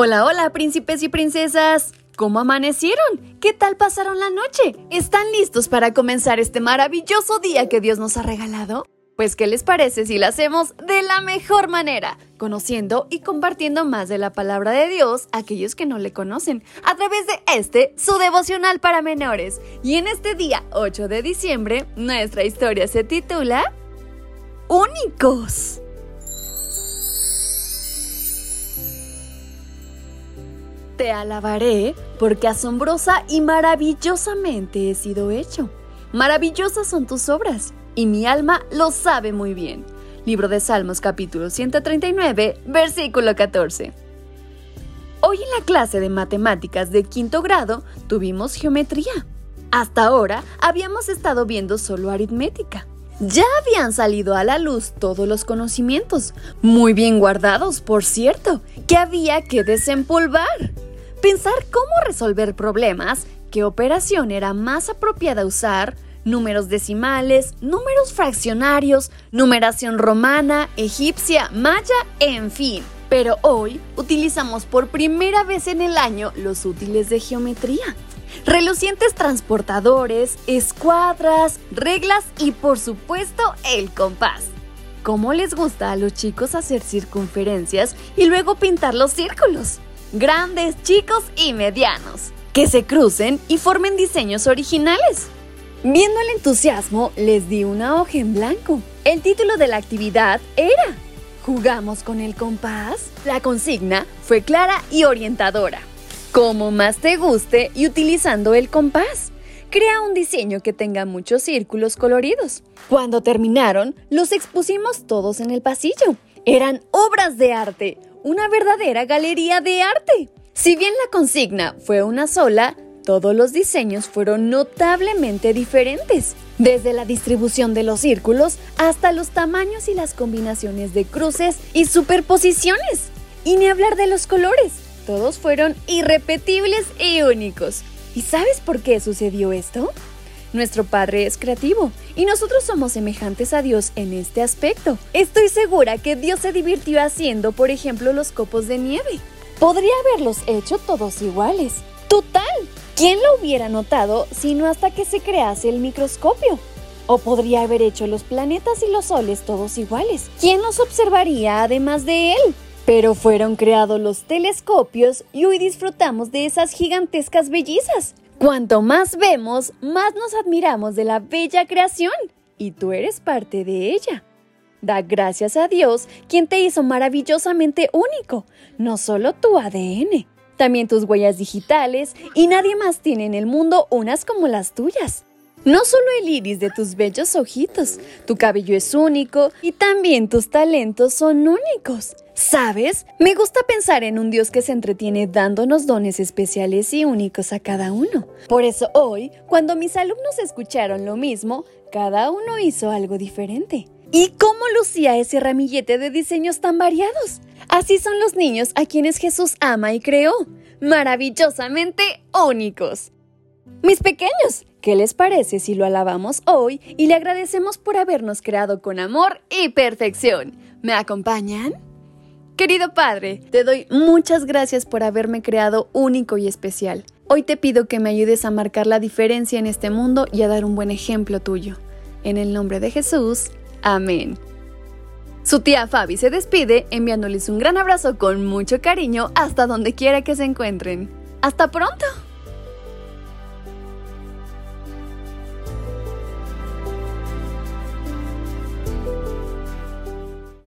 Hola, hola, príncipes y princesas. ¿Cómo amanecieron? ¿Qué tal pasaron la noche? ¿Están listos para comenzar este maravilloso día que Dios nos ha regalado? Pues, ¿qué les parece si lo hacemos de la mejor manera? Conociendo y compartiendo más de la palabra de Dios a aquellos que no le conocen, a través de este, su devocional para menores. Y en este día, 8 de diciembre, nuestra historia se titula Únicos. Te alabaré porque asombrosa y maravillosamente he sido hecho. Maravillosas son tus obras y mi alma lo sabe muy bien. Libro de Salmos capítulo 139, versículo 14. Hoy en la clase de matemáticas de quinto grado tuvimos geometría. Hasta ahora habíamos estado viendo solo aritmética. Ya habían salido a la luz todos los conocimientos, muy bien guardados, por cierto, que había que desempolvar pensar cómo resolver problemas, qué operación era más apropiada usar, números decimales, números fraccionarios, numeración romana, egipcia, maya, en fin. Pero hoy utilizamos por primera vez en el año los útiles de geometría. Relucientes transportadores, escuadras, reglas y por supuesto el compás. ¿Cómo les gusta a los chicos hacer circunferencias y luego pintar los círculos? Grandes, chicos y medianos, que se crucen y formen diseños originales. Viendo el entusiasmo, les di una hoja en blanco. El título de la actividad era ¿Jugamos con el compás? La consigna fue clara y orientadora. Como más te guste y utilizando el compás. Crea un diseño que tenga muchos círculos coloridos. Cuando terminaron, los expusimos todos en el pasillo. Eran obras de arte, una verdadera galería de arte. Si bien la consigna fue una sola, todos los diseños fueron notablemente diferentes, desde la distribución de los círculos hasta los tamaños y las combinaciones de cruces y superposiciones. Y ni hablar de los colores, todos fueron irrepetibles y únicos. ¿Y sabes por qué sucedió esto? Nuestro Padre es creativo y nosotros somos semejantes a Dios en este aspecto. Estoy segura que Dios se divirtió haciendo, por ejemplo, los copos de nieve. Podría haberlos hecho todos iguales. Total. ¿Quién lo hubiera notado sino hasta que se crease el microscopio? O podría haber hecho los planetas y los soles todos iguales. ¿Quién los observaría además de él? Pero fueron creados los telescopios y hoy disfrutamos de esas gigantescas bellezas. Cuanto más vemos, más nos admiramos de la bella creación, y tú eres parte de ella. Da gracias a Dios, quien te hizo maravillosamente único, no solo tu ADN, también tus huellas digitales, y nadie más tiene en el mundo unas como las tuyas. No solo el iris de tus bellos ojitos, tu cabello es único y también tus talentos son únicos. ¿Sabes? Me gusta pensar en un Dios que se entretiene dándonos dones especiales y únicos a cada uno. Por eso hoy, cuando mis alumnos escucharon lo mismo, cada uno hizo algo diferente. ¿Y cómo lucía ese ramillete de diseños tan variados? Así son los niños a quienes Jesús ama y creó, maravillosamente únicos. Mis pequeños, ¿qué les parece si lo alabamos hoy y le agradecemos por habernos creado con amor y perfección? ¿Me acompañan? Querido Padre, te doy muchas gracias por haberme creado único y especial. Hoy te pido que me ayudes a marcar la diferencia en este mundo y a dar un buen ejemplo tuyo. En el nombre de Jesús, amén. Su tía Fabi se despide enviándoles un gran abrazo con mucho cariño hasta donde quiera que se encuentren. ¡Hasta pronto!